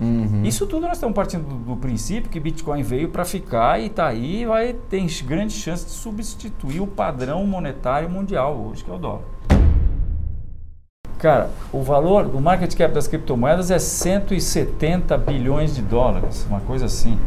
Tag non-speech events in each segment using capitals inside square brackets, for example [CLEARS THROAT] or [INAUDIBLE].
Uhum. Isso tudo nós estamos partindo do, do princípio que Bitcoin veio para ficar e está aí e vai ter grande chance de substituir o padrão monetário mundial hoje, que é o dólar. Cara, o valor do market cap das criptomoedas é 170 bilhões de dólares, uma coisa assim.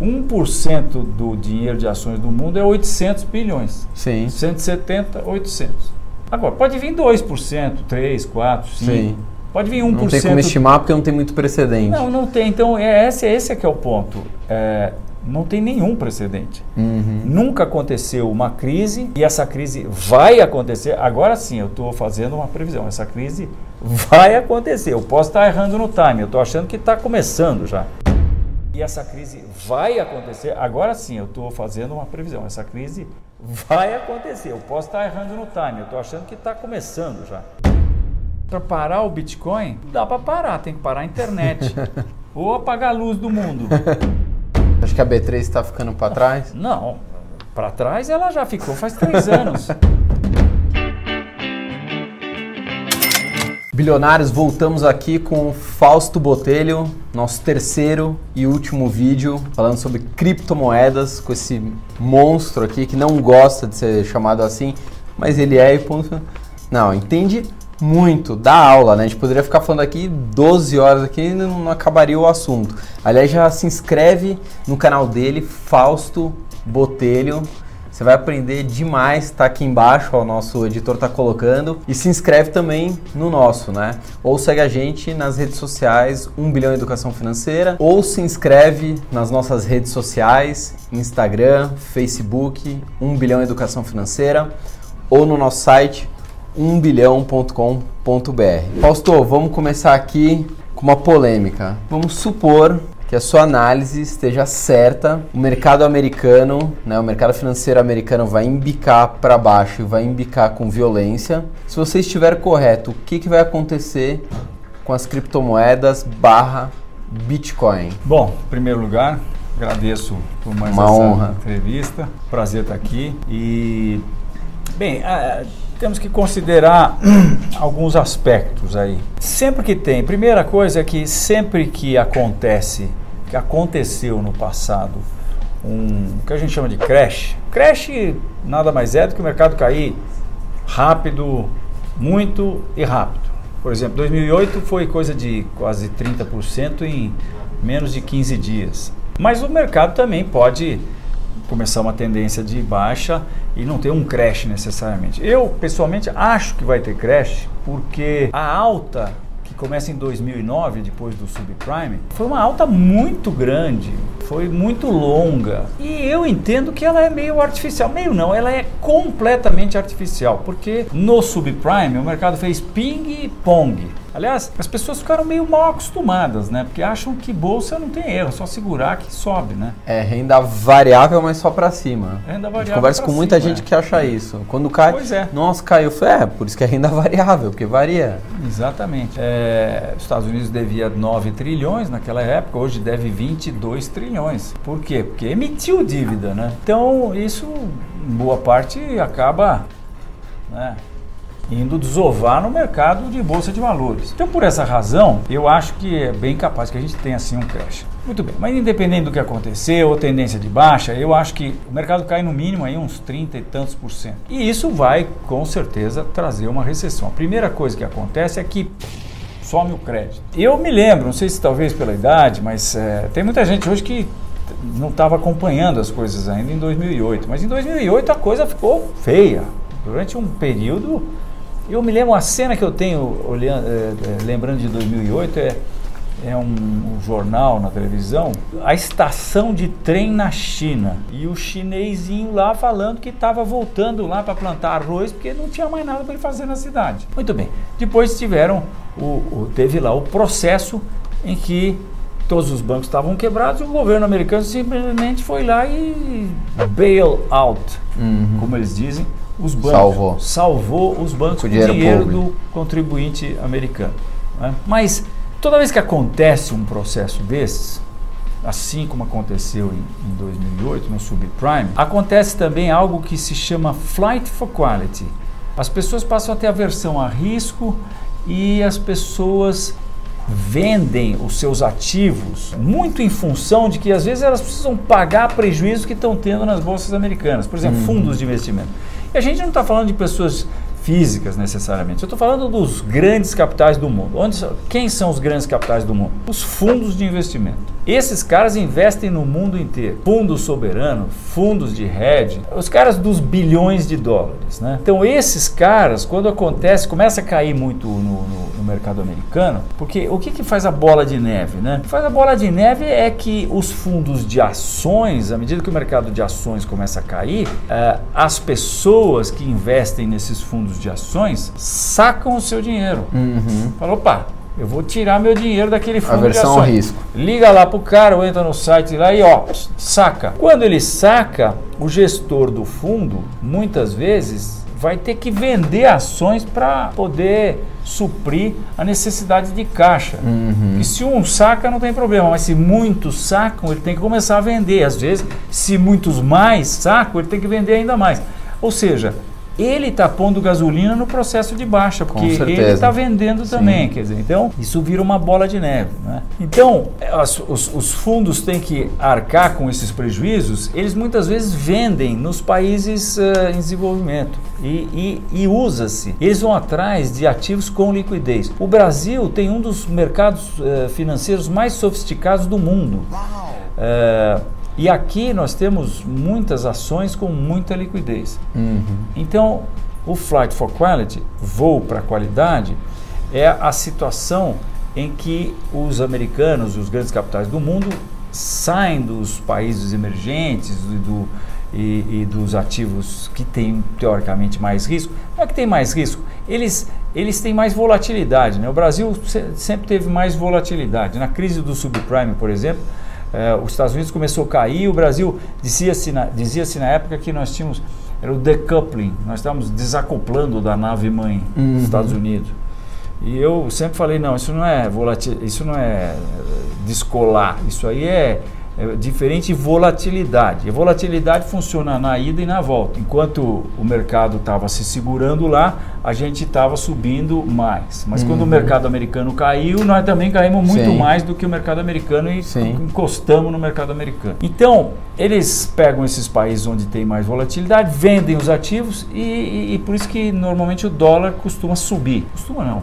1% do dinheiro de ações do mundo é 800 bilhões. Sim. 170, 800. Agora, pode vir 2%, 3, 4, 5. Sim. Pode vir 1%. Não tem como estimar porque não tem muito precedente. Não, não tem. Então, é, esse, esse é que é o ponto. É, não tem nenhum precedente. Uhum. Nunca aconteceu uma crise e essa crise vai acontecer. Agora sim, eu estou fazendo uma previsão. Essa crise vai acontecer. Eu posso estar errando no time. Eu estou achando que está começando já. E essa crise vai acontecer. Agora sim, eu estou fazendo uma previsão. Essa crise vai acontecer. Eu posso estar errando no time. Eu estou achando que está começando já. Para parar o Bitcoin, não dá para parar. Tem que parar a internet. [LAUGHS] Ou apagar a luz do mundo. [LAUGHS] Acho que a B3 está ficando para trás. Não, para trás ela já ficou faz três anos. Bilionários, voltamos aqui com o Fausto Botelho, nosso terceiro e último vídeo falando sobre criptomoedas com esse monstro aqui que não gosta de ser chamado assim, mas ele é e ponto. Não, entende muito, dá aula, né? A gente poderia ficar falando aqui 12 horas aqui e não acabaria o assunto. Aliás, já se inscreve no canal dele, Fausto Botelho. Você vai aprender demais, está aqui embaixo, ó, o nosso editor está colocando. E se inscreve também no nosso, né? Ou segue a gente nas redes sociais, 1 bilhão Educação Financeira, ou se inscreve nas nossas redes sociais, Instagram, Facebook, 1 bilhão Educação Financeira, ou no nosso site 1bilhão.com.br. Fausto, vamos começar aqui com uma polêmica. Vamos supor que a sua análise esteja certa, o mercado americano, né, o mercado financeiro americano vai embicar para baixo e vai embicar com violência. Se você estiver correto, o que, que vai acontecer com as criptomoedas barra Bitcoin? Bom, em primeiro lugar, agradeço por mais Uma essa honra. entrevista. Prazer estar aqui. E, bem, ah, temos que considerar [CLEARS THROAT] alguns aspectos aí. Sempre que tem, primeira coisa é que sempre que acontece, que aconteceu no passado, um o que a gente chama de crash. Crash nada mais é do que o mercado cair rápido, muito e rápido. Por exemplo, 2008 foi coisa de quase 30% em menos de 15 dias. Mas o mercado também pode começar uma tendência de baixa e não ter um crash necessariamente. Eu, pessoalmente, acho que vai ter crash porque a alta que começa em 2009, depois do subprime, foi uma alta muito grande, foi muito longa. E eu entendo que ela é meio artificial. Meio não, ela é completamente artificial, porque no subprime o mercado fez ping e pong. Aliás, as pessoas ficaram meio mal acostumadas, né? Porque acham que bolsa não tem erro, só segurar que sobe, né? É renda variável, mas só para cima. Renda A gente variável conversa com muita cima, gente é. que acha isso. Quando cai, Pois é. nossa, caiu. É, por isso que é renda variável, porque varia. Exatamente. É, os Estados Unidos devia 9 trilhões naquela época, hoje deve 22 trilhões. Por quê? Porque emitiu dívida, né? Então, isso, boa parte, acaba né, indo desovar no mercado de bolsa de valores. Então, por essa razão, eu acho que é bem capaz que a gente tenha, assim, um crash. Muito bem, mas independente do que acontecer, ou tendência de baixa, eu acho que o mercado cai no mínimo aí uns 30 e tantos por cento. E isso vai, com certeza, trazer uma recessão. A primeira coisa que acontece é que some o crédito. Eu me lembro, não sei se talvez pela idade, mas é, tem muita gente hoje que não estava acompanhando as coisas ainda em 2008. Mas em 2008 a coisa ficou feia. Durante um período, eu me lembro uma cena que eu tenho olhando, é, lembrando de 2008 é é um, um jornal na televisão, a estação de trem na China. E o chinesinho lá falando que estava voltando lá para plantar arroz porque não tinha mais nada para ele fazer na cidade. Muito bem. Depois tiveram o, o- teve lá o processo em que todos os bancos estavam quebrados e o governo americano simplesmente foi lá e bail out, como eles dizem, os bancos. Salvou. Salvou os bancos Com com dinheiro dinheiro do contribuinte americano. né? Mas toda vez que acontece um processo desses, assim como aconteceu em, em 2008 no subprime, acontece também algo que se chama flight for quality. As pessoas passam a ter aversão a risco e as pessoas vendem os seus ativos muito em função de que às vezes elas precisam pagar prejuízo que estão tendo nas bolsas americanas, por exemplo, uhum. fundos de investimento. E a gente não está falando de pessoas físicas necessariamente. Eu estou falando dos grandes capitais do mundo. Onde, quem são os grandes capitais do mundo? Os fundos de investimento. Esses caras investem no mundo inteiro. Fundos soberanos, fundos de hedge, os caras dos bilhões de dólares. Né? Então esses caras, quando acontece, começa a cair muito no, no mercado americano, porque o que, que faz a bola de neve? Né? O que faz a bola de neve é que os fundos de ações, à medida que o mercado de ações começa a cair, uh, as pessoas que investem nesses fundos de ações sacam o seu dinheiro. Uhum. Fala, opa, eu vou tirar meu dinheiro daquele fundo Aversão de ações. risco. Liga lá pro cara ou entra no site lá e ó, saca. Quando ele saca, o gestor do fundo, muitas vezes, vai ter que vender ações para poder suprir a necessidade de caixa. Uhum. E se um saca, não tem problema, mas se muitos sacam, ele tem que começar a vender. Às vezes, se muitos mais sacam, ele tem que vender ainda mais. Ou seja, ele está pondo gasolina no processo de baixa, porque ele está vendendo Sim. também. Quer dizer, então, isso vira uma bola de neve. Né? Então, as, os, os, fundos têm que arcar com esses prejuízos, eles muitas vezes vendem nos países uh, em desenvolvimento e, e, e usa-se. Eles vão atrás de ativos com liquidez. O Brasil tem um dos mercados uh, financeiros mais sofisticados do mundo. Uh, e aqui nós temos muitas ações com muita liquidez. Uhum. Então, o Flight for Quality, voo para qualidade, é a situação em que os americanos, os grandes capitais do mundo, saem dos países emergentes e, do, e, e dos ativos que têm teoricamente mais risco. Não é que tem mais risco, eles, eles têm mais volatilidade. Né? O Brasil sempre teve mais volatilidade. Na crise do subprime, por exemplo, é, os Estados Unidos começou a cair, o Brasil dizia-se na, dizia na época que nós tínhamos, era o decoupling, nós estávamos desacoplando da nave mãe uhum. dos Estados Unidos. E eu sempre falei, não, isso não é volatil, isso não é descolar, isso aí é é diferente volatilidade. A volatilidade funciona na ida e na volta. Enquanto o mercado estava se segurando lá, a gente estava subindo mais. Mas uhum. quando o uhum. mercado americano caiu, nós também caímos muito Sim. mais do que o mercado americano e Sim. encostamos no mercado americano. Então, eles pegam esses países onde tem mais volatilidade, vendem os ativos e, e, e por isso que normalmente o dólar costuma subir. Costuma não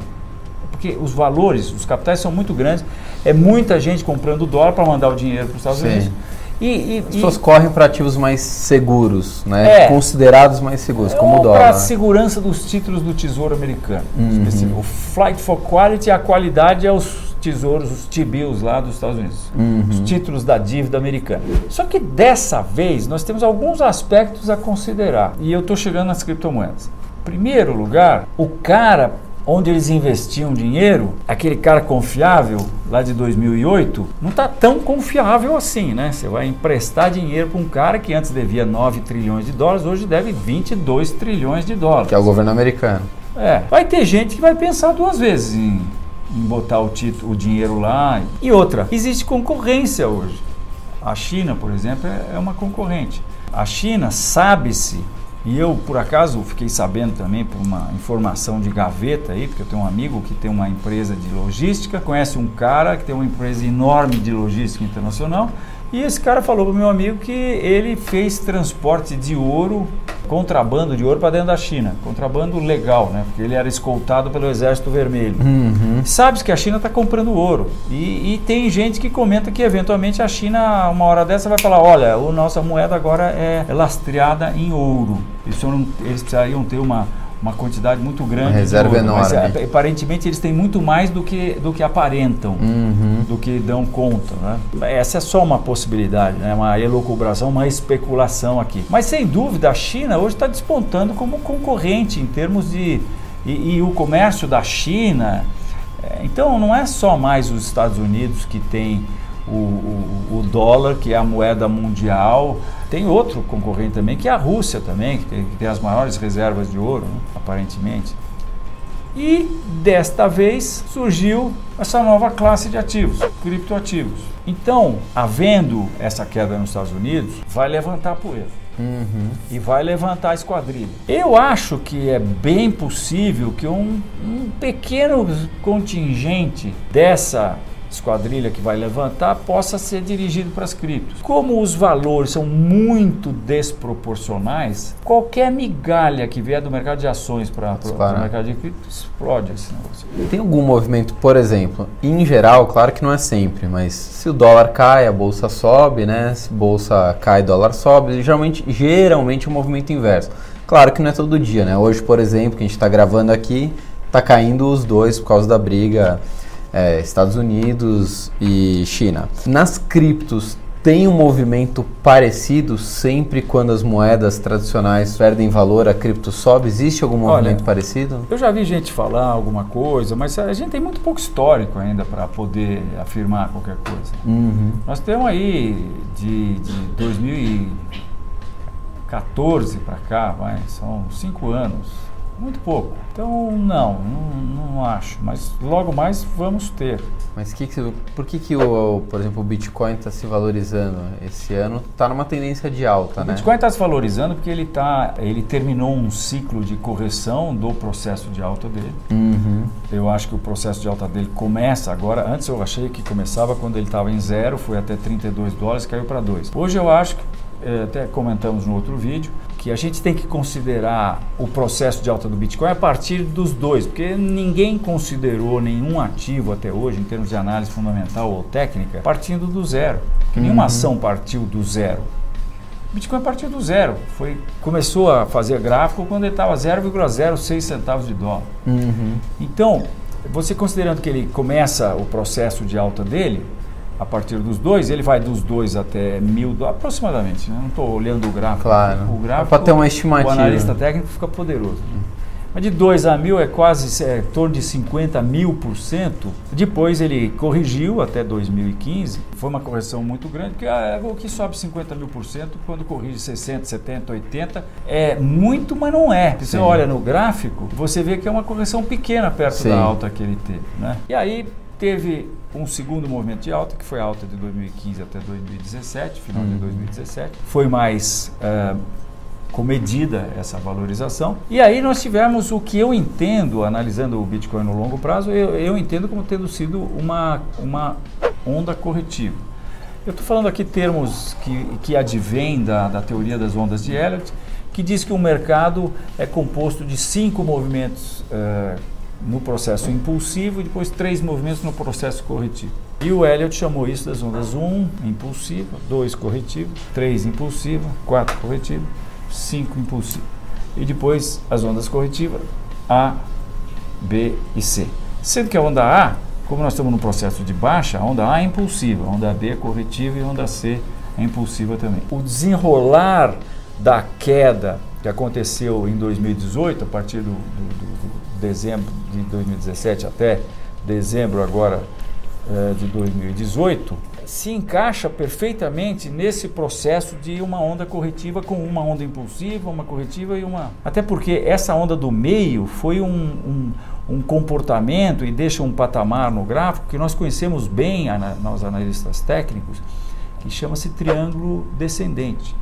porque os valores, os capitais são muito grandes, é muita gente comprando dólar para mandar o dinheiro para os Estados Sim. Unidos. E, e, As pessoas e, correm para ativos mais seguros, né? É, considerados mais seguros, como o dólar. Para a segurança dos títulos do Tesouro Americano. Uhum. O Flight for Quality, a qualidade é os tesouros, os T-bills lá dos Estados Unidos, uhum. os títulos da dívida americana. Só que dessa vez nós temos alguns aspectos a considerar. E eu estou chegando nas criptomoedas. Primeiro lugar, o cara onde eles investiam dinheiro, aquele cara confiável lá de 2008, não está tão confiável assim, né? Você vai emprestar dinheiro para um cara que antes devia 9 trilhões de dólares, hoje deve 22 trilhões de dólares. Que é o governo americano. É, vai ter gente que vai pensar duas vezes em, em botar o, título, o dinheiro lá. E outra, existe concorrência hoje. A China, por exemplo, é, é uma concorrente. A China sabe-se e eu, por acaso, fiquei sabendo também por uma informação de gaveta aí, porque eu tenho um amigo que tem uma empresa de logística, conhece um cara que tem uma empresa enorme de logística internacional, e esse cara falou para o meu amigo que ele fez transporte de ouro, contrabando de ouro para dentro da China. Contrabando legal, né? Porque ele era escoltado pelo Exército Vermelho. Uhum. Sabe que a China está comprando ouro. E, e, tem gente que comenta que eventualmente a China, uma hora dessa, vai falar: olha, a nossa moeda agora é lastreada em ouro. Isso eles precisariam ter uma uma quantidade muito grande. Uma reserva ouro, enorme. Mas, é, aparentemente eles têm muito mais do que, do que aparentam, uhum. do que dão conta. Né? Essa é só uma possibilidade, né? uma elucubração, uma especulação aqui. Mas sem dúvida a China hoje está despontando como concorrente em termos de. E, e o comércio da China. É, então não é só mais os Estados Unidos que tem o, o, o, dólar, que é a moeda mundial. Tem outro concorrente também, que é a Rússia também, que tem, que tem as maiores reservas de ouro, né, aparentemente. E desta vez surgiu essa nova classe de ativos, criptoativos. Então, havendo essa queda nos Estados Unidos, vai levantar poeira. Uhum. E vai levantar a esquadrilha. Eu acho que é bem possível que um, um pequeno contingente dessa esquadrilha que vai levantar possa ser dirigido para as criptos. Como os valores são muito desproporcionais, qualquer migalha que vier do mercado de ações para o mercado de criptos explode esse negócio. Tem algum movimento, por exemplo, em geral, claro que não é sempre, mas se o dólar cai, a bolsa sobe, né? Se a bolsa cai, dólar sobe, geralmente, geralmente é um movimento inverso. Claro que não é todo dia, né? Hoje, por exemplo, que a gente está gravando aqui, está caindo os dois por causa da briga é, Estados Unidos e China. Nas criptos, tem um movimento parecido sempre quando as moedas tradicionais perdem valor, a cripto sobe? Existe algum movimento Olha, parecido? Eu já vi gente falar alguma coisa, mas a gente tem muito pouco histórico ainda para poder afirmar qualquer coisa. Uhum. Nós temos aí de, de 2014 para cá, vai, são cinco anos muito pouco. Então, não, não, não acho. Mas logo mais vamos ter. Mas que que, por que, que o, por exemplo, o Bitcoin está se valorizando esse ano? Está numa tendência de alta, o né? O Bitcoin está se valorizando porque ele, tá, ele terminou um ciclo de correção do processo de alta dele. Uhum. Eu acho que o processo de alta dele começa agora. Antes eu achei que começava quando ele estava em zero, foi até 32 dólares, caiu para 2. Hoje eu acho que, eh, até comentamos no outro vídeo, que a gente tem que considerar o processo de alta do Bitcoin a partir dos dois, porque ninguém considerou nenhum ativo até hoje, em termos de análise fundamental ou técnica, partindo do zero. Uhum. nenhuma ação partiu do zero. O Bitcoin partiu do zero. Foi, começou a fazer gráfico quando ele estava 0,06 centavos de dólar. Uhum. Então, você considerando que ele começa o processo de alta dele, a partir dos dois, ele vai dos dois até mil, aproximadamente. Né? Não estou olhando o gráfico. Claro. O gráfico, para ter uma estimativa. O analista técnico fica poderoso. Mas de 2 a mil é quase é, em torno de 50 mil por cento. Depois ele corrigiu até 2015. Foi uma correção muito grande, porque ah, o que sobe 50 mil por cento, quando corrige 60, 70, 80, é muito, mas não é. Se você olha no gráfico, você vê que é uma correção pequena perto Sim. da alta que ele teve. Né? E aí teve um segundo movimento de alta, que foi a alta de 2015 até 2017, final uhum. de 2017. Foi mais uh, comedida essa valorização. E aí nós tivemos o que eu entendo, analisando o Bitcoin no longo prazo, eu, eu entendo como tendo sido uma, uma onda corretiva. Eu estou falando aqui termos que, que advêm da, da teoria das ondas de Elliott, que diz que o mercado é composto de cinco movimentos uh, no processo impulsivo e depois três movimentos no processo corretivo. E o Elliot chamou isso das ondas 1 um, impulsiva, 2 corretiva, 3 impulsiva, 4 corretiva, 5 impulsiva. E depois as ondas corretivas A, B e C. Sendo que a onda A, como nós estamos no processo de baixa, a onda A é impulsiva, a onda B é corretiva e a onda C é impulsiva também. O desenrolar da queda que aconteceu em 2018, a partir do, do, do dezembro de 2017 até dezembro agora é, de 2018, se encaixa perfeitamente nesse processo de uma onda corretiva com uma onda impulsiva, uma corretiva e uma. Até porque essa onda do meio foi um, um, um comportamento e deixa um patamar no gráfico que nós conhecemos bem, nós analistas técnicos, que chama-se triângulo descendente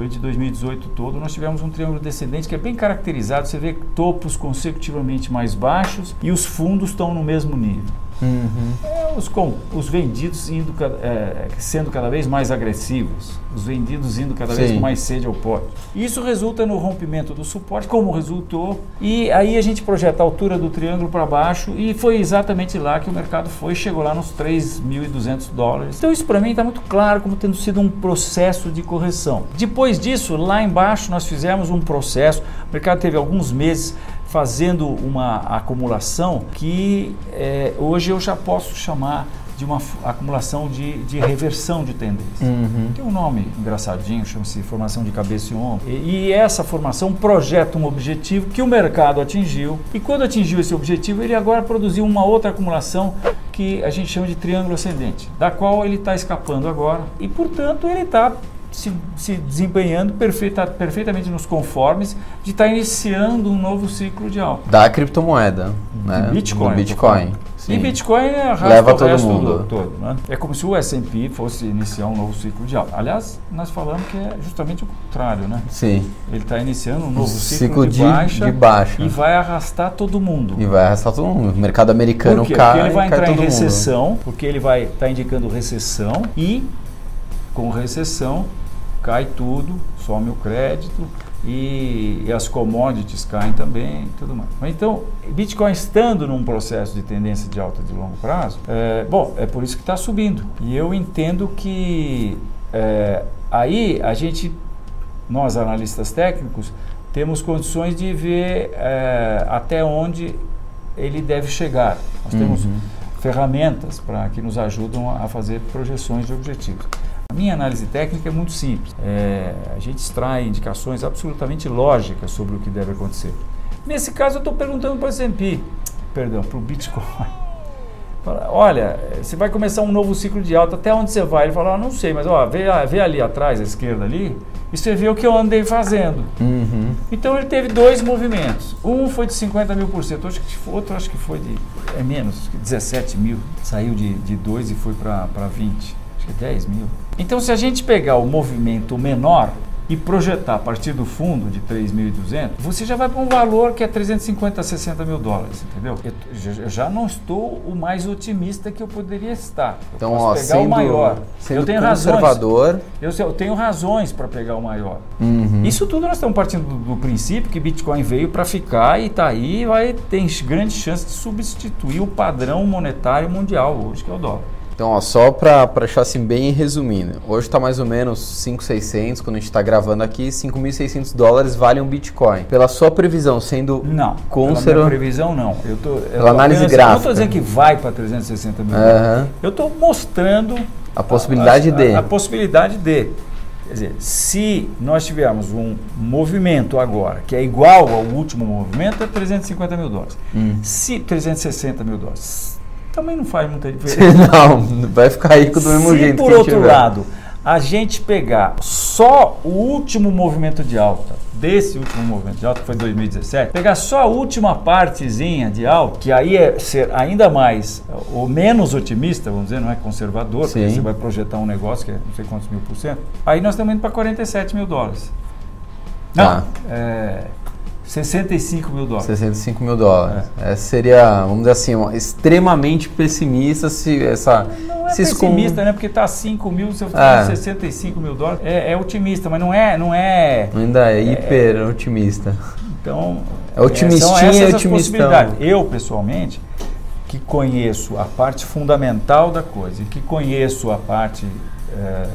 durante 2018 todo, nós tivemos um triângulo descendente que é bem caracterizado. Você vê topos consecutivamente mais baixos e os fundos estão no mesmo nível. Uhum. É, os, com, os vendidos indo, é, sendo cada vez mais agressivos, os vendidos indo cada Sim. vez com mais sede ao pote. Isso resulta no rompimento do suporte, como resultou, e aí a gente projeta a altura do triângulo para baixo, e foi exatamente lá que o mercado foi, chegou lá nos 3.200 dólares. Então isso para mim está muito claro como tendo sido um processo de correção. Depois disso, lá embaixo nós fizemos um processo, o mercado teve alguns meses fazendo uma acumulação que é, hoje eu já posso chamar de uma acumulação de, de reversão de tendência. Uhum. Tem um nome engraçadinho, chama-se formação de cabeça e ombro. E, e, essa formação projeta um objetivo que o mercado atingiu. E quando atingiu esse objetivo, ele agora produziu uma outra acumulação que a gente chama de triângulo ascendente, da qual ele está escapando agora. E, portanto, ele está se, se desempenhando perfeita, perfeitamente nos conformes de estar tá iniciando um novo ciclo de alta. Da criptomoeda, né? Bitcoin. Do Bitcoin. Sim. E Bitcoin arrasta Leva o todo resto mundo. do- todo. Né? É como se o S&P fosse iniciar um novo ciclo de alta. Aliás, nós falamos que é justamente o contrário, né? Sim. Ele está iniciando um novo ciclo ciclo, de, de- baixa de baixa. e vai arrastar todo mundo. E vai arrastar todo mundo. O mercado americano Por quê? cai, Porque ele vai entrar em todo mundo. recessão, porque ele vai estar indicando recessão e com recessão cai tudo, some o crédito e, e as commodities caem também e tudo mais. Mas Então, Bitcoin estando num processo de tendência de alta de longo prazo, é, bom, é por isso que está subindo. E eu entendo que é, aí a gente, nós analistas técnicos, temos condições de ver é, até onde ele deve chegar. Nós temos Uhum. ferramentas para que nos ajudam a fazer projeções de objetivos. A minha análise técnica é muito simples. É, a gente extrai indicações absolutamente lógicas sobre o que deve acontecer. Nesse caso, eu estou perguntando para o S&P, perdão, para o Bitcoin. [LAUGHS] Fala, Olha, eh, você vai começar um novo ciclo de alta, até onde você vai? Ele fala, ah, não sei, mas ó, vê, vê ali atrás, à esquerda ali, e você vê o que eu andei fazendo. Uhum. Então ele teve dois movimentos. Um foi de 50 mil por cento, outro, acho que foi- de. É menos, acho que 17 mil. Saiu de, de 2 e foi para 20. Acho que 10 mil. Então se a gente pegar o movimento menor e projetar a partir do fundo de 3.200, você já vai para um valor que é 350 a 60 mil dólares, entendeu? Eu, eu já não estou o mais otimista que eu poderia estar. Eu Então, posso ó, pegar sendo, o maior. sendo eu tenho razões. conservador. Eu, sei- eu tenho razões para pegar o maior. Uhum. Isso tudo nós estamos partindo do, do princípio que Bitcoin veio para ficar e está aí e vai ter grande chance de substituir o padrão monetário mundial hoje, que é o dólar. Então, ó, só para deixar assim bem resumindo, hoje está mais ou menos 5.600, quando a gente está gravando aqui, 5.600 dólares vale um Bitcoin. Pela sua previsão, sendo Não, Conserva- pela previsão não. Eu tô, eu Pela análise apenas- Eu não gráfica. estou dizendo que vai para 360 mil. Aham. Eu estou mostrando a possibilidade a, de... a, a possibilidade de. Quer dizer, se nós tivermos um movimento agora que é igual ao último movimento, é 350 mil dólares. Hum. Se 360 mil dólares, também não faz muita [LAUGHS] diferença. Não, vai ficar rico do mesmo Se jeito por outro tiver. lado a gente pegar só o último movimento de alta, desse último movimento de alta, que foi 2017, pegar só a última partezinha de alta, que aí é ser ainda mais ou menos otimista, vamos dizer, não é conservador, porque Sim. você vai projetar um negócio que é não sei quantos mil por cento, aí nós estamos indo para 47 mil dólares. Não, Tá. é, 65 mil dólares. 65 mil dólares. Essa seria, vamos dizer assim, extremamente pessimista se essa... Não é se pessimista, né? Porque tá 5 mil, se eu É. falar 65 mil dólares, é, é otimista, mas não é, não é. Ainda é hiper otimista. Então, É otimistinha são essas e otimistão. Eu, pessoalmente, que conheço a parte fundamental da coisa e que conheço a parte eh,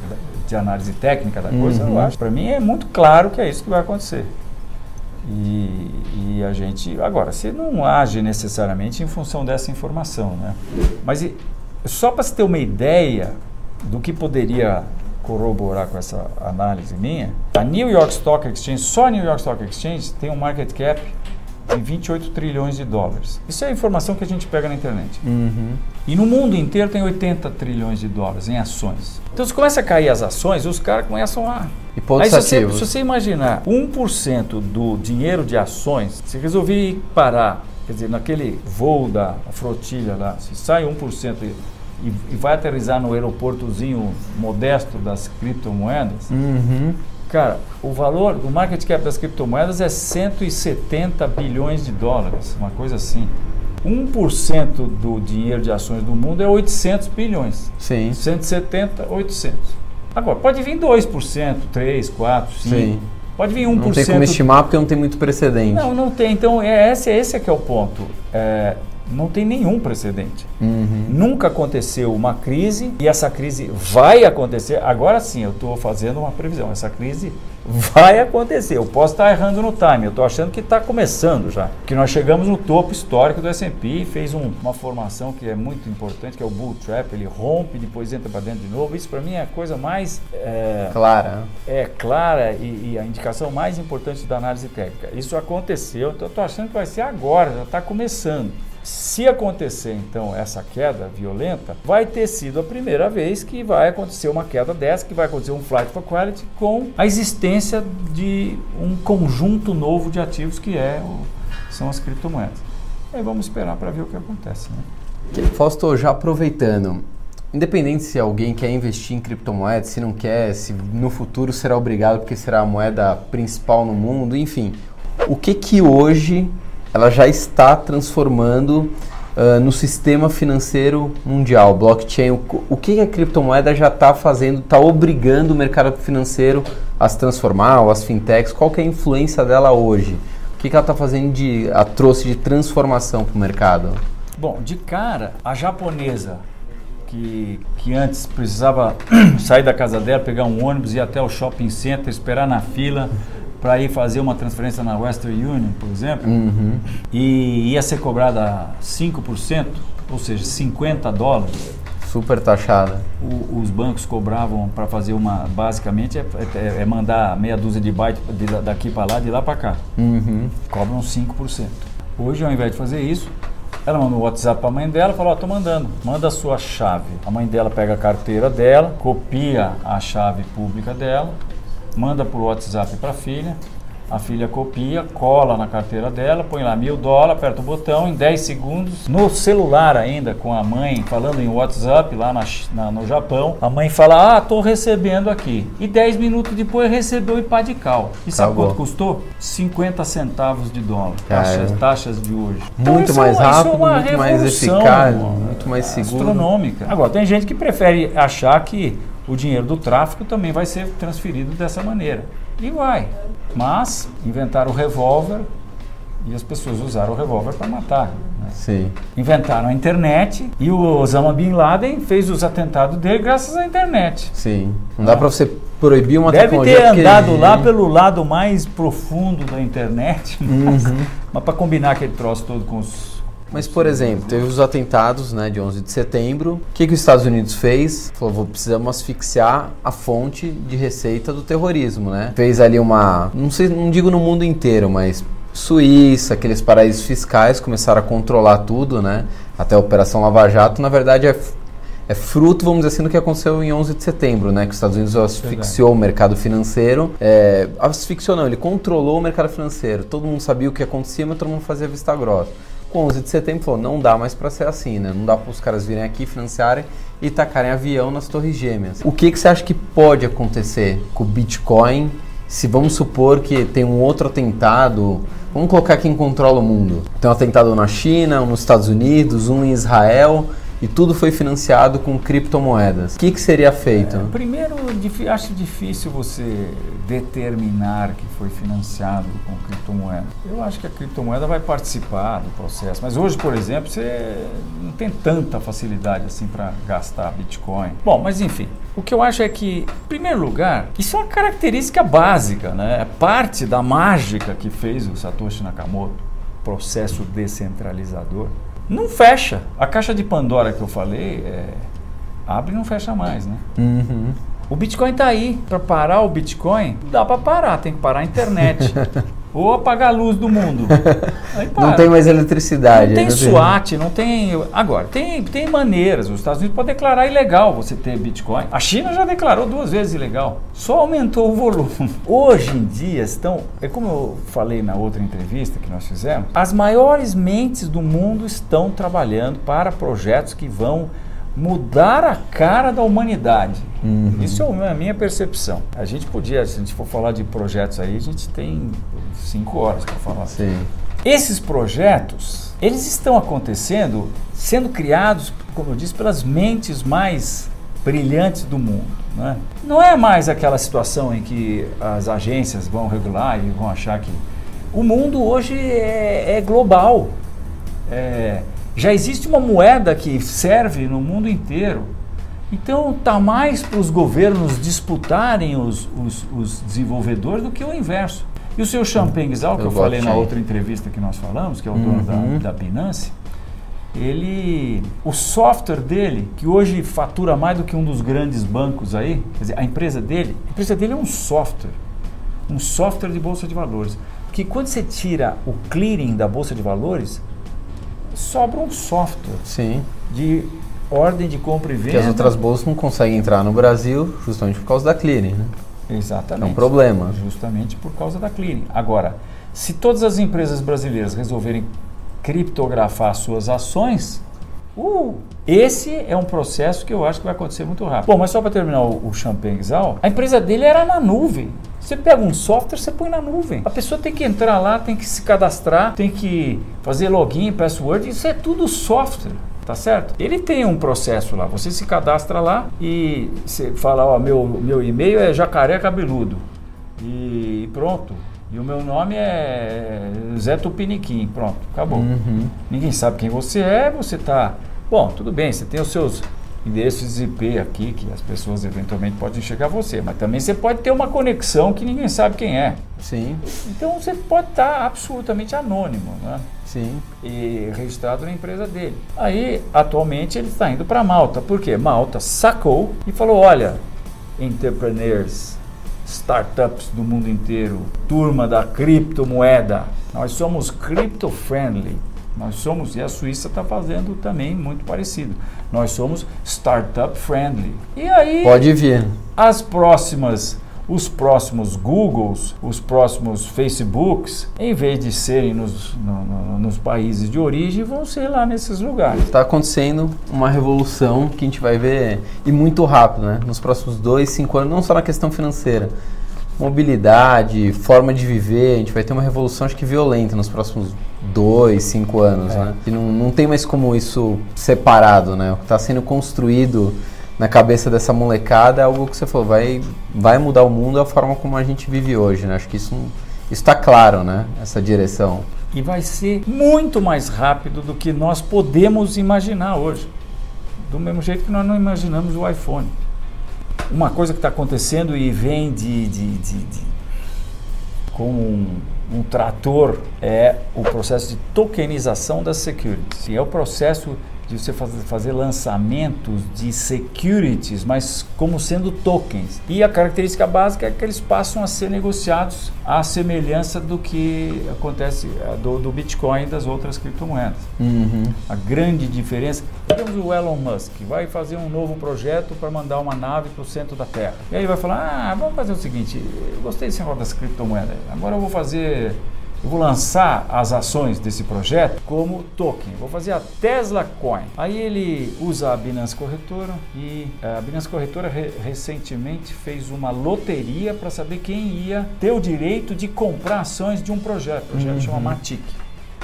de análise técnica da coisa, Uhum. eu acho, para mim é muito claro que é isso que vai acontecer. E, e a gente, agora, você não age necessariamente em função dessa informação, né? Mas e- só para você ter uma ideia do que poderia corroborar com essa análise minha, a New York Stock Exchange, só a New York Stock Exchange tem um market cap de 28 trilhões de dólares. Isso é a informação que a gente pega na internet. Uhum. E no mundo inteiro tem 80 trilhões de dólares em ações. Então, se começa a cair as ações, os caras começam a E pontos Aí se você, se você imaginar 1% do dinheiro de ações, se resolver parar, quer dizer, naquele voo da flotilha lá, se sai 1% e, e, e vai aterrizar no aeroportozinho modesto das criptomoedas, Uhum. Cara, o valor do market cap das criptomoedas é 170 bilhões de dólares, uma coisa assim. 1% do dinheiro de ações do mundo é 800 bilhões. Sim. 170, 800. Agora, pode vir 2%, 3%, 4%, 5%. Sim. Pode vir 1%. Não tem como estimar porque não tem muito precedente. Não, não tem. Então, é, esse, esse é que é o ponto. É, não tem nenhum precedente. Uhum. Nunca aconteceu uma crise e essa crise vai acontecer. Agora sim, eu estou fazendo uma previsão. Essa crise vai acontecer. Eu posso estar errando no time. Eu estou achando que está começando já. Que nós chegamos no topo histórico do S&P e fez um- uma formação que é muito importante, que é o bull trap. Ele rompe, depois entra para dentro de novo. Isso para mim é a coisa mais é, Clara. é clara e, e a indicação mais importante da análise técnica. Isso aconteceu, então eu estou achando que vai ser agora, já está começando. Se acontecer então essa queda violenta, vai ter sido a primeira vez que vai acontecer uma queda dessa, que vai acontecer um flight for quality com a existência de um conjunto novo de ativos que é o- são as criptomoedas. Aí vamos esperar para ver o que acontece. Né? Fausto, já aproveitando, independente se alguém quer investir em criptomoedas, se não quer, se no futuro será obrigado porque será a moeda principal no mundo, enfim, o que que hoje ela já está transformando uh, no sistema financeiro mundial, blockchain? O, o que a criptomoeda já está fazendo, está obrigando o mercado financeiro a se transformar, ou as fintechs? Qual que é a influência dela hoje? O que, que ela está fazendo de, a trouxe de transformação para o mercado? Bom, de cara, a japonesa que, que antes precisava [CLEARS THROAT] sair da casa dela, pegar um ônibus, ir até o shopping center, esperar na fila para ir fazer uma transferência na Western Union, por exemplo, uhum. e ia ser cobrada 5%, ou seja, 50 dólares. Super taxada. O, os bancos cobravam para fazer uma, basicamente, é, é, é, mandar meia dúzia de bytes daqui para lá, de lá para cá. Uhum. Cobram 5%. Hoje, ao invés de fazer isso, ela manda um WhatsApp para a mãe dela e fala: Ó, oh, tô mandando, manda a sua chave. A mãe dela pega a carteira dela, copia a chave pública dela, manda por WhatsApp para a filha. A filha copia, cola na carteira dela, põe lá mil dólares, aperta o botão, em 10 segundos, no celular ainda, com a mãe falando em WhatsApp lá na, na, no Japão, a mãe fala, ah, tô recebendo aqui. E 10 minutos depois recebeu o de cal. E sabe Acabou. quanto custou? 50 centavos de dólar. Taxas, taxas de hoje. Muito então, mais é, rápido, é muito mais eficaz, muito mais seguro. Astronômica. Agora, tem gente que prefere achar que o dinheiro do tráfico também vai ser transferido dessa maneira. E vai. Mas inventaram o revólver e as pessoas usaram o revólver para matar. Né? Sim. Inventaram a internet e o Osama Bin Laden fez os atentados dele graças à internet. Sim. Não dá para você proibir uma Deve tecnologia. Deve ter andado lá pelo lado mais profundo da internet, [LAUGHS] mas, uhum. mas para combinar aquele troço todo com os mas, por exemplo, teve os atentados né, de 11 de setembro. O que, que os Estados Unidos fez? Falou, precisamos asfixiar a fonte de receita do terrorismo, né? Fez ali uma, não sei, não digo no mundo inteiro, mas Suíça, aqueles paraísos fiscais começaram a controlar tudo, né? Até a Operação Lava Jato, na verdade, é, é fruto, vamos dizer assim, do que aconteceu em 11 de setembro, né? Que os Estados Unidos asfixiou o mercado financeiro. É, asfixiou não, ele controlou o mercado financeiro. Todo mundo sabia o que acontecia, mas todo mundo fazia vista grossa com 11 de setembro falou, não dá mais para ser assim, né? Não dá para os caras virem aqui financiarem e tacarem avião nas torres gêmeas. O que, que você acha que pode acontecer com o Bitcoin se vamos supor que tem um outro atentado, vamos colocar quem controla o mundo. Tem um atentado na China, um nos Estados Unidos, um em Israel e tudo foi financiado com criptomoedas. O que, que seria feito? É, primeiro, acho difícil você determinar que foi financiado com criptomoeda. Eu acho que a criptomoeda vai participar do processo, mas hoje, por exemplo, você não tem tanta facilidade assim para gastar Bitcoin. Bom, mas enfim, o que eu acho é que, em primeiro lugar, isso é uma característica básica, né? É parte da mágica que fez o Satoshi Nakamoto, processo descentralizador não fecha. A caixa de Pandora que eu falei é, abre e não fecha mais, né? Uhum. O Bitcoin está aí. Para parar o Bitcoin, dá para parar, tem que parar a internet. [LAUGHS] Ou apagar a luz do mundo. [LAUGHS] não tem mais eletricidade. Não tem SWAT, não tem. Agora, tem, tem maneiras. Os Estados Unidos podem declarar ilegal você ter Bitcoin. A China já declarou duas vezes ilegal. Só aumentou o volume. [LAUGHS] Hoje em dia estão. É como eu falei na outra entrevista que nós fizemos, as maiores mentes do mundo estão trabalhando para projetos que vão mudar a cara da humanidade. Uhum. Isso é a minha percepção. A gente podia, se a gente for falar de projetos aí, a gente tem cinco horas para falar. Sim. Esses projetos, eles estão acontecendo, sendo criados, como eu disse, pelas mentes mais brilhantes do mundo. Né? Não é mais aquela situação em que as agências vão regular e vão achar que. O mundo hoje é, é global. É, já existe uma moeda que serve no mundo inteiro. Então está mais para os governos disputarem os, os, os, desenvolvedores do que o inverso. E o seu Champagne Zhao, que eu, eu falei na outra entrevista que nós falamos, que é o dono uhum. da, da Binance, ele, o software dele, que hoje fatura mais do que um dos grandes bancos aí, quer dizer, a empresa dele, a empresa dele é um software, um software de bolsa de valores. Porque quando você tira o clearing da bolsa de valores, sobra um software Sim. de ordem de compra e venda. Que as outras bolsas não conseguem entrar no Brasil justamente por causa da clearing, né? Exatamente. É um problema. Justamente por causa da clearing. Agora, se todas as empresas brasileiras resolverem criptografar suas ações, Uh, esse é um processo que eu acho que vai acontecer muito rápido. Bom, mas só para terminar o, o Champagne Exal, a empresa dele era na nuvem. Você pega um software, você põe na nuvem. A pessoa tem que entrar lá, tem que se cadastrar, tem que fazer login, password, isso é tudo software. Tá certo? Ele tem um processo lá. Você se cadastra lá e você fala, ó, meu, meu e-mail é jacaré cabeludo. E pronto. E o meu nome é Zé Tupiniquim. Pronto, acabou. Uhum. Ninguém sabe quem você é, você tá. Bom, tudo bem, você tem os seus endereços IP aqui, que as pessoas eventualmente podem chegar a você, mas também você pode ter uma conexão que ninguém sabe quem é. Sim, Então você pode estar absolutamente anônimo, né? sim. E registrado na empresa dele. Aí, atualmente, ele está indo para Malta. Por quê? Malta sacou e falou: olha, entrepreneurs, startups do mundo inteiro, turma da criptomoeda, nós somos crypto-friendly. Nós somos, e a Suíça está fazendo também muito parecido. Nós somos startup friendly. E aí, Pode vir. as próximas, os próximos Googles, os próximos Facebooks, em vez de serem nos, no- no- nos países de origem, vão ser lá nesses lugares. Está acontecendo uma revolução que a gente vai ver e muito rápido, né? Nos próximos dois, cinco anos, não só na questão financeira, mobilidade, forma de viver, a gente vai ter uma revolução acho que violenta nos próximos dois, cinco anos, É. né? E não, não tem mais como isso separado, né? O que está sendo construído na cabeça dessa molecada é algo que você falou, vai, vai mudar o mundo a forma como a gente vive hoje, né? Acho que isso está claro, né? Essa direção. E vai ser muito mais rápido do que nós podemos imaginar hoje. Do mesmo jeito que nós não imaginamos o iPhone. Uma coisa que está acontecendo e vem de, de, de, de como um, um trator é o processo de tokenização das securities. E é o processo de você fazer, lançamentos de securities, mas como sendo tokens. E a característica básica é que eles passam a ser negociados à semelhança do que acontece eh, do, do Bitcoin e das outras criptomoedas. Uhum. A grande diferença, temos o Elon Musk, vai fazer um novo projeto para mandar uma nave para o centro da Terra. E aí vai falar, ah, vamos fazer o seguinte, eu gostei desse negócio das criptomoedas, agora eu vou fazer, eu vou lançar as ações desse projeto como token, vou fazer a Tesla Coin. Aí ele usa a Binance Corretora e a Binance Corretora re- recentemente fez uma loteria para saber quem ia ter o direito de comprar ações de um projeto, o projeto chama Matic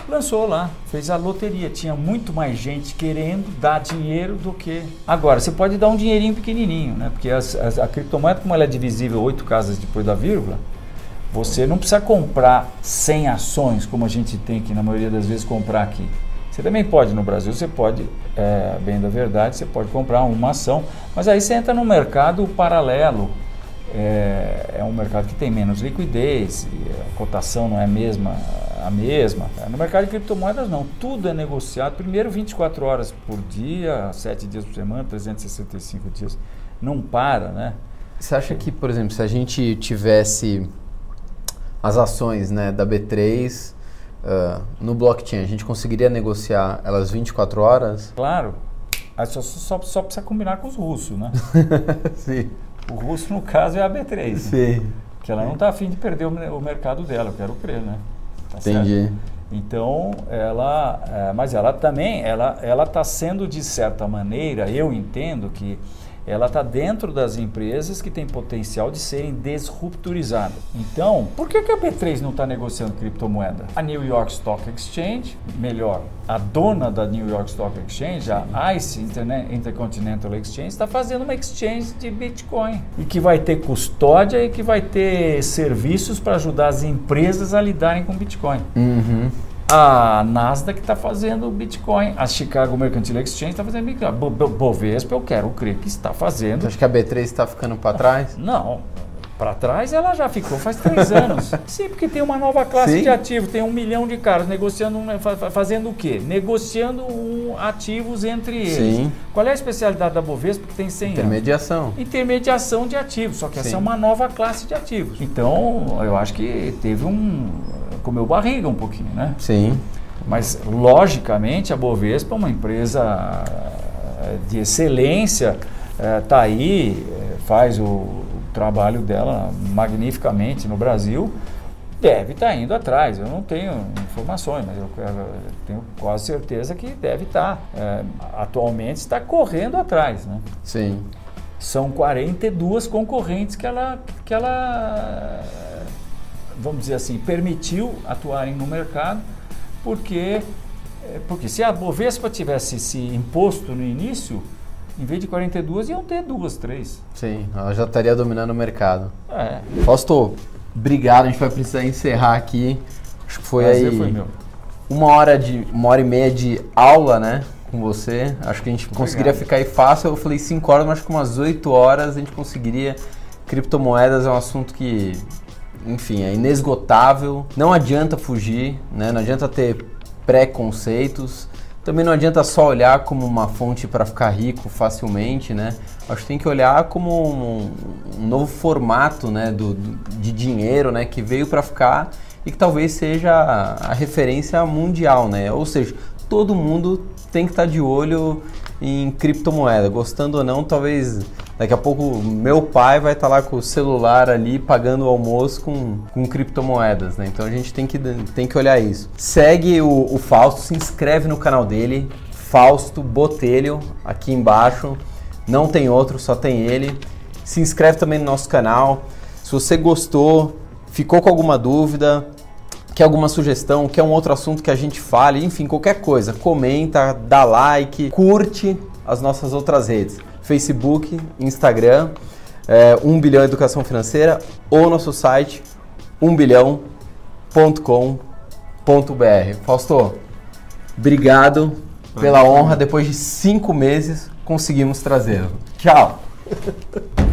lançou lá, fez a loteria. Tinha muito mais gente querendo dar dinheiro do que. Agora, você pode dar um dinheirinho pequenininho, né? Porque as- as- a criptomoeda, como ela é divisível oito casas depois da vírgula, você não precisa comprar 100 ações, como a gente tem que, na maioria das vezes, comprar aqui. Você também pode, no Brasil, você pode, é, bem da verdade, você pode comprar uma ação, mas aí você entra no mercado paralelo. É, é um mercado que tem menos liquidez, a cotação não é a mesma, a mesma. No mercado de criptomoedas não, tudo é negociado primeiro 24 horas por dia, 7 dias por semana, 365 dias. Não para, né? Você acha que, por exemplo, se a gente tivesse as ações né, da B3 ah, no blockchain, a gente conseguiria negociar elas 24 horas? Claro, aí só, só, só precisa combinar com os russos, né? [LAUGHS] Sim. O russo, no caso, é a B3, né? Sim. que ela não está afim de perder o, o mercado dela, eu quero crer, né? Tá certo? Entendi. Então, ela, é, mas ela também, ela ela está sendo de certa maneira, eu entendo que ela está dentro das empresas que têm potencial de serem desrupturizadas. Então, por que, a B3 não está negociando criptomoeda? A New York Stock Exchange, melhor, a dona da New York Stock Exchange, a ICE, Intercontinental Exchange, está fazendo uma exchange de Bitcoin e que vai ter custódia e que vai ter serviços para ajudar as empresas a lidarem com Bitcoin. Uhum. A Nasdaq está fazendo Bitcoin, a Chicago Mercantile Exchange está fazendo Bitcoin. Bo- Bo- Bovespa, eu quero crer que está fazendo. Você acha que a B3 está ficando para trás? Não, para trás ela já ficou faz três [LAUGHS] anos. Sim, porque tem uma nova classe Sim. de ativos, tem um milhão de caras negociando, um- fa- fazendo o quê? Negociando um, ativos entre eles. Sim. Qual é a especialidade da Bovespa que tem 100 anos? Intermediação. intermediação de ativos, só que essa Sim. é uma nova classe de ativos. Então, eu acho que teve um. comeu barriga um pouquinho, né? Sim. Mas, logicamente, a Bovespa é uma empresa eh, de excelência, está aí, eh, faz o trabalho dela magnificamente no Brasil. Deve estar tá indo atrás. Eu não tenho informações, mas eu, eu tenho quase certeza que deve estar. Tá. É, atualmente está correndo atrás. Né? Sim. São 42 concorrentes que ela, que ela, vamos dizer assim, permitiu atuarem no mercado, porque, é, porque se a Bovespa tivesse se imposto no início, em vez de 42, iam ter duas, três. Sim, ela já estaria dominando o mercado. É. Fausto, obrigado. A gente vai precisar encerrar aqui. Acho que foi Prazer aí foi meu. uma hora de uma hora e meia de aula, né? Com você. Acho que a gente Obrigado. conseguiria ficar aí fácil. Eu falei 5 horas, mas acho que umas 8 horas a gente conseguiria. Criptomoedas é um assunto que, enfim, é inesgotável. Não adianta fugir, né? Não adianta ter preconceitos. Também não adianta só olhar como uma fonte para ficar rico facilmente, né? Acho que tem que olhar como um, um novo formato, né, do, do, de dinheiro, né, que veio para ficar e que talvez seja a, referência mundial, né? Ou seja, todo mundo tem que estar tá de olho em criptomoeda, gostando ou não, talvez daqui a pouco meu pai vai estar tá lá com o celular ali pagando o almoço com, com criptomoedas, né? Então a gente tem que, tem que olhar isso. Segue o, o Fausto, se inscreve no canal dele, Fausto Botelho, aqui embaixo. Não tem outro, só tem ele. Se inscreve também no nosso canal. Se você gostou, ficou com alguma dúvida, quer alguma sugestão, quer um outro assunto que a gente fale, enfim, qualquer coisa, comenta, dá like, curte as nossas outras redes. Facebook, Instagram, é, 1 bilhão educação financeira ou nosso site 1bilhão.com.br. Fausto, obrigado pela honra. Depois de cinco meses, conseguimos trazê-lo. Tchau! [LAUGHS]